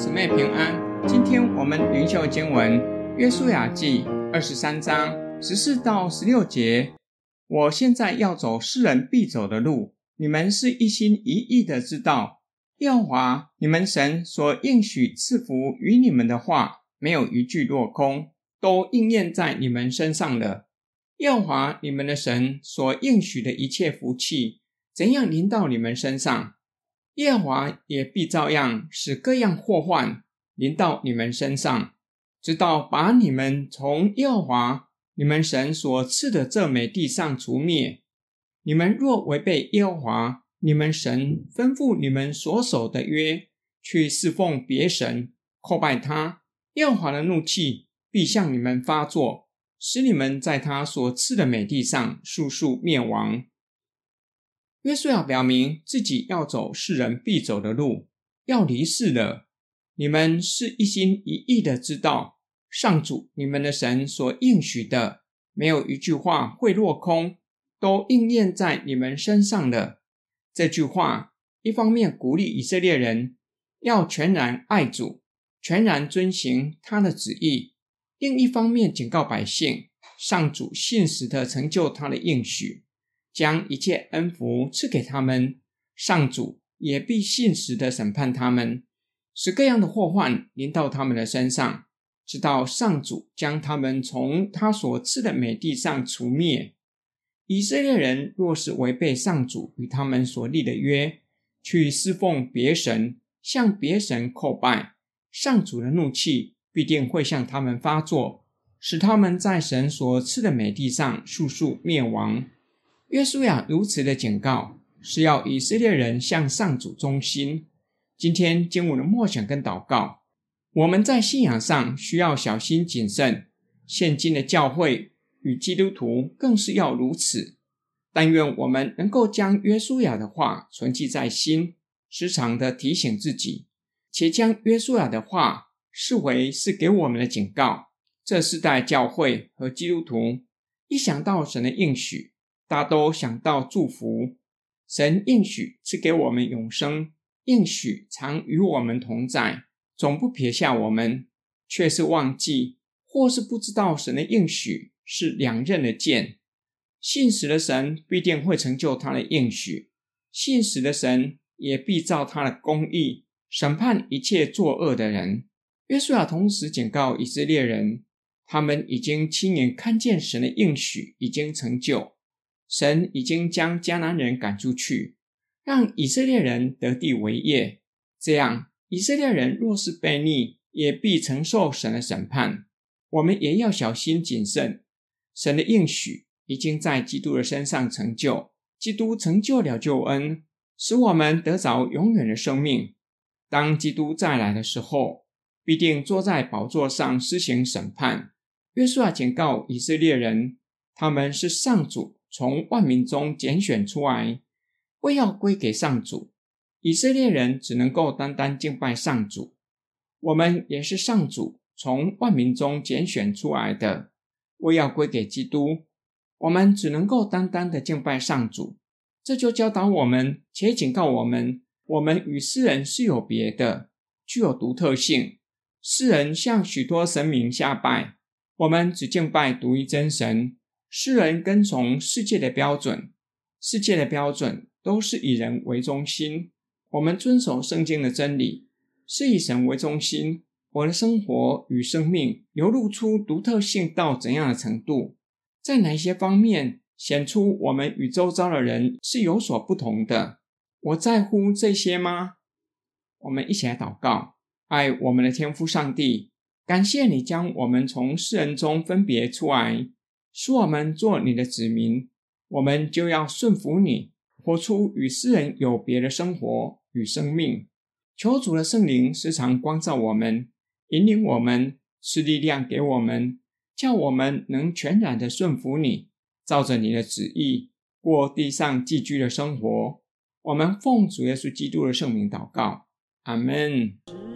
姊妹平安。今天我们灵修经文《约书亚记》二十三章十四到十六节。我现在要走世人必走的路，你们是一心一意的知道，耶和华你们神所应许赐福与你们的话，没有一句落空，都应验在你们身上了。耶和华你们的神所应许的一切福气，怎样临到你们身上，耶和华也必照样使各样祸患临到你们身上，直到把你们从耶和华你们神所赐的这美地上除灭。你们若违背耶和华你们神吩咐你们所守的约，去侍奉别神，叩拜他，耶和华的怒气必向你们发作，使你们在他所赐的美地上速速灭亡。约书亚表明自己要走世人必走的路，要离世了。你们是一心一意的知道，上主你们的神所应许的，没有一句话会落空，都应验在你们身上了。这句话一方面鼓励以色列人要全然爱主，全然遵行他的旨意；另一方面警告百姓，上主信实的成就他的应许。将一切恩福赐给他们，上主也必信实的审判他们，使各样的祸患临到他们的身上，直到上主将他们从他所赐的美地上除灭。以色列人若是违背上主与他们所立的约，去侍奉别神，向别神叩拜，上主的怒气必定会向他们发作，使他们在神所赐的美地上速速灭亡。约书亚如此的警告，是要以色列人向上主忠心。今天经文的默想跟祷告，我们在信仰上需要小心谨慎。现今的教会与基督徒更是要如此。但愿我们能够将约书亚的话存记在心，时常的提醒自己，且将约书亚的话视为是给我们的警告。这世代教会和基督徒一想到神的应许，大都想到祝福，神应许赐给我们永生，应许常与我们同在，总不撇下我们，却是忘记或是不知道神的应许是两刃的剑。信实的神必定会成就他的应许，信实的神也必照他的公义审判一切作恶的人。约书亚同时警告以色列人，他们已经亲眼看见神的应许已经成就。神已经将迦南人赶出去，让以色列人得地为业。这样，以色列人若是悖逆，也必承受神的审判。我们也要小心谨慎。神的应许已经在基督的身上成就，基督成就了救恩，使我们得着永远的生命。当基督再来的时候，必定坐在宝座上施行审判。约书亚警告以色列人，他们是上主。从万民中拣选出来，为要归给上主。以色列人只能够单单敬拜上主。我们也是上主从万民中拣选出来的，为要归给基督。我们只能够单单的敬拜上主。这就教导我们，且警告我们：我们与世人是有别的，具有独特性。世人向许多神明下拜，我们只敬拜独一真神。世人跟从世界的标准，世界的标准都是以人为中心。我们遵守圣经的真理，是以神为中心。我的生活与生命流露出独特性到怎样的程度？在哪些方面显出我们与周遭的人是有所不同的？我在乎这些吗？我们一起来祷告：爱我们的天父上帝，感谢你将我们从世人中分别出来。使我们做你的子民，我们就要顺服你，活出与世人有别的生活与生命。求主的圣灵时常光照我们，引领我们，赐力量给我们，叫我们能全然的顺服你，照着你的旨意过地上寄居的生活。我们奉主耶稣基督的圣名祷告，阿门。